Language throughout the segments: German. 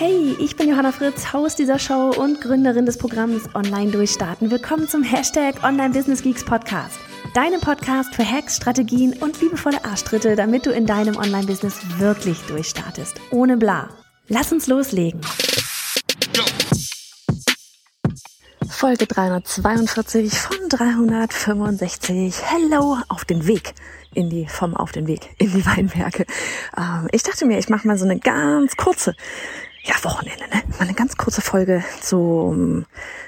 Hey, ich bin Johanna Fritz, Haus dieser Show und Gründerin des Programms Online Durchstarten. Willkommen zum Hashtag Online Business Geeks Podcast. Deinem Podcast für Hacks, Strategien und liebevolle Arschtritte, damit du in deinem Online-Business wirklich durchstartest. Ohne bla. Lass uns loslegen. Folge 342 von 365. Hello auf den Weg in die, vom auf den Weg in die Weinberge. Ähm, ich dachte mir, ich mache mal so eine ganz kurze ja, Wochenende, ne? Mal eine ganz kurze Folge zum,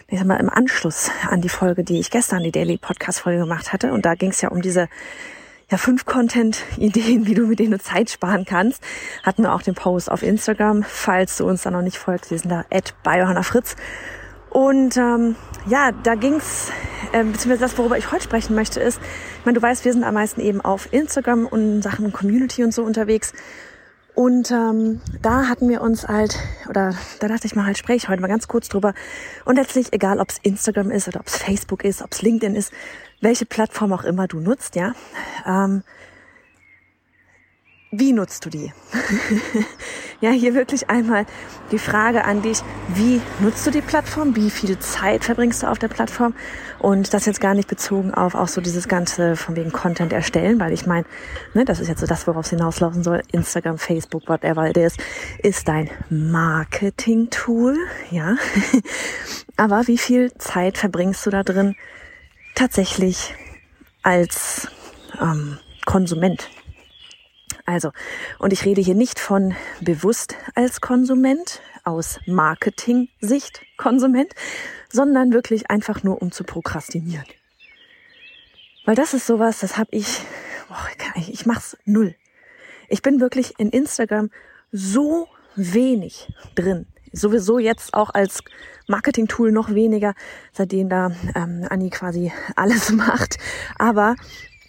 ich sag mal, im Anschluss an die Folge, die ich gestern, die Daily Podcast Folge gemacht hatte. Und da ging es ja um diese ja, fünf Content-Ideen, wie du mit denen Zeit sparen kannst. Hatten wir auch den Post auf Instagram, falls du uns da noch nicht folgst. Wir sind da at Fritz. Und ähm, ja, da ging's, äh, beziehungsweise das, worüber ich heute sprechen möchte, ist, ich meine, du weißt, wir sind am meisten eben auf Instagram und Sachen Community und so unterwegs. Und ähm, da hatten wir uns halt, oder da dachte ich mal, halt spreche ich heute mal ganz kurz drüber. Und letztlich, egal ob es Instagram ist oder ob es Facebook ist, ob es LinkedIn ist, welche Plattform auch immer du nutzt, ja, ähm, wie nutzt du die? ja, hier wirklich einmal die Frage an dich, wie nutzt du die Plattform? Wie viel Zeit verbringst du auf der Plattform? Und das jetzt gar nicht bezogen auf auch so dieses ganze von wegen Content erstellen, weil ich meine, ne, das ist jetzt so das, worauf es hinauslaufen soll. Instagram, Facebook, whatever it is, ist dein Marketing-Tool, ja. Aber wie viel Zeit verbringst du da drin tatsächlich als ähm, Konsument? Also, und ich rede hier nicht von bewusst als Konsument, aus Marketing-Sicht Konsument, sondern wirklich einfach nur um zu prokrastinieren. Weil das ist sowas, das habe ich, boah, ich mach's null. Ich bin wirklich in Instagram so wenig drin. Sowieso jetzt auch als Marketing-Tool noch weniger, seitdem da ähm, Anni quasi alles macht. Aber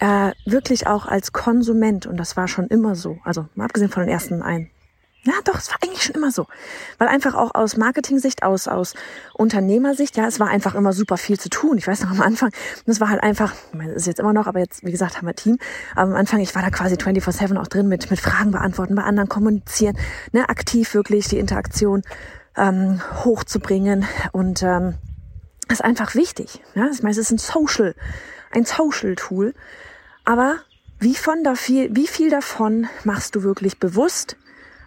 äh, wirklich auch als Konsument, und das war schon immer so, also mal abgesehen von den ersten ein, ja, doch, es war eigentlich schon immer so. Weil einfach auch aus Marketing-Sicht, aus, aus Unternehmersicht, ja, es war einfach immer super viel zu tun. Ich weiß noch am Anfang, das war halt einfach, ich meine, das ist jetzt immer noch, aber jetzt, wie gesagt, haben wir Team. Aber am Anfang, ich war da quasi 24-7 auch drin mit, mit Fragen beantworten, bei anderen kommunizieren, ne, aktiv wirklich die Interaktion ähm, hochzubringen. Und ähm, das ist einfach wichtig. Ja? Ich meine, es ist ein Social, ein Social-Tool. Aber wie, von da viel, wie viel davon machst du wirklich bewusst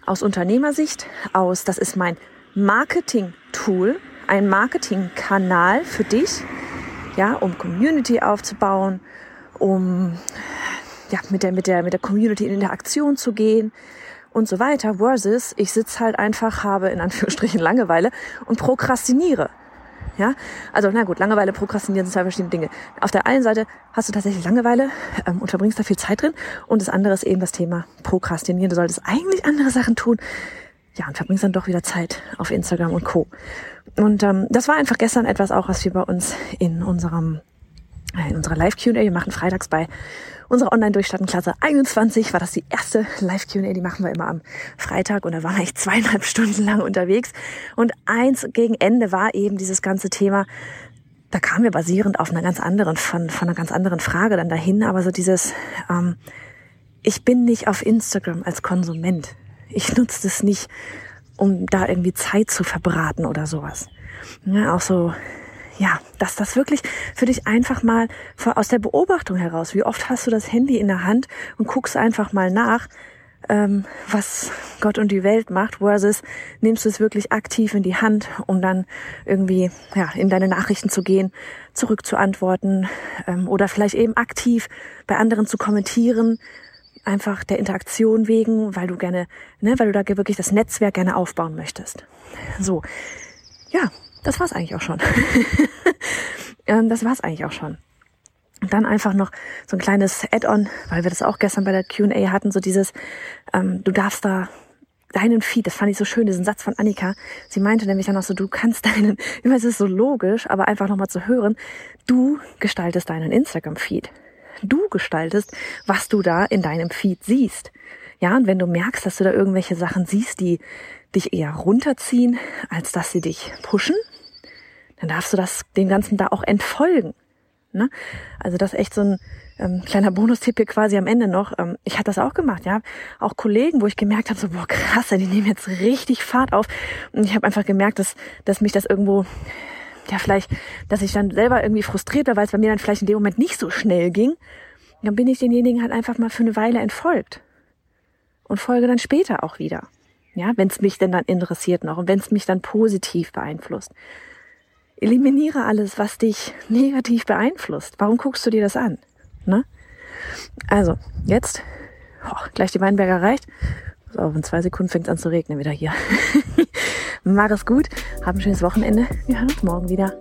aus Unternehmersicht aus? Das ist mein Marketing-Tool, ein Marketing-Kanal für dich, ja, um Community aufzubauen, um ja, mit der, mit der, mit der Community in Interaktion zu gehen und so weiter, versus ich sitze halt einfach, habe in Anführungsstrichen Langeweile und prokrastiniere. Ja, also na gut, Langeweile, Prokrastinieren sind zwei verschiedene Dinge. Auf der einen Seite hast du tatsächlich Langeweile ähm, und verbringst da viel Zeit drin und das andere ist eben das Thema Prokrastinieren. Du solltest eigentlich andere Sachen tun. Ja, und verbringst dann doch wieder Zeit auf Instagram und Co. Und ähm, das war einfach gestern etwas auch, was wir bei uns in unserem in unserer Live-Q&A, wir machen freitags bei unserer Online-Durchstarten-Klasse 21, war das die erste Live-Q&A, die machen wir immer am Freitag und da waren wir echt zweieinhalb Stunden lang unterwegs und eins gegen Ende war eben dieses ganze Thema, da kamen wir basierend auf einer ganz anderen, von, von einer ganz anderen Frage dann dahin, aber so dieses, ähm, ich bin nicht auf Instagram als Konsument. Ich nutze das nicht, um da irgendwie Zeit zu verbraten oder sowas. Ja, auch so ja, dass das wirklich für dich einfach mal aus der Beobachtung heraus, wie oft hast du das Handy in der Hand und guckst einfach mal nach, ähm, was Gott und die Welt macht, versus nimmst du es wirklich aktiv in die Hand, um dann irgendwie ja, in deine Nachrichten zu gehen, zurück zu antworten ähm, oder vielleicht eben aktiv bei anderen zu kommentieren, einfach der Interaktion wegen, weil du gerne, ne, weil du da wirklich das Netzwerk gerne aufbauen möchtest. So, ja, das war's eigentlich auch schon. Ähm, das war's eigentlich auch schon. Und dann einfach noch so ein kleines Add-on, weil wir das auch gestern bei der Q&A hatten, so dieses, ähm, du darfst da deinen Feed, das fand ich so schön, diesen Satz von Annika. Sie meinte nämlich dann auch so, du kannst deinen, ich weiß, es ist so logisch, aber einfach nochmal zu hören, du gestaltest deinen Instagram-Feed. Du gestaltest, was du da in deinem Feed siehst. Ja, und wenn du merkst, dass du da irgendwelche Sachen siehst, die dich eher runterziehen, als dass sie dich pushen, dann darfst du das dem Ganzen da auch entfolgen. Ne? Also das ist echt so ein ähm, kleiner Bonustipp hier quasi am Ende noch. Ähm, ich hatte das auch gemacht, ja. Auch Kollegen, wo ich gemerkt habe, so boah krass, die nehmen jetzt richtig Fahrt auf. Und ich habe einfach gemerkt, dass, dass mich das irgendwo ja vielleicht, dass ich dann selber irgendwie frustriert war, weil es bei mir dann vielleicht in dem Moment nicht so schnell ging. Dann bin ich denjenigen halt einfach mal für eine Weile entfolgt und folge dann später auch wieder. Ja, wenn es mich denn dann interessiert noch und wenn es mich dann positiv beeinflusst. Eliminiere alles, was dich negativ beeinflusst. Warum guckst du dir das an? Ne? Also, jetzt, oh, gleich die Weinberger erreicht. So, in zwei Sekunden fängt es an zu regnen wieder hier. Mach es gut, hab ein schönes Wochenende. Wir hören uns morgen wieder.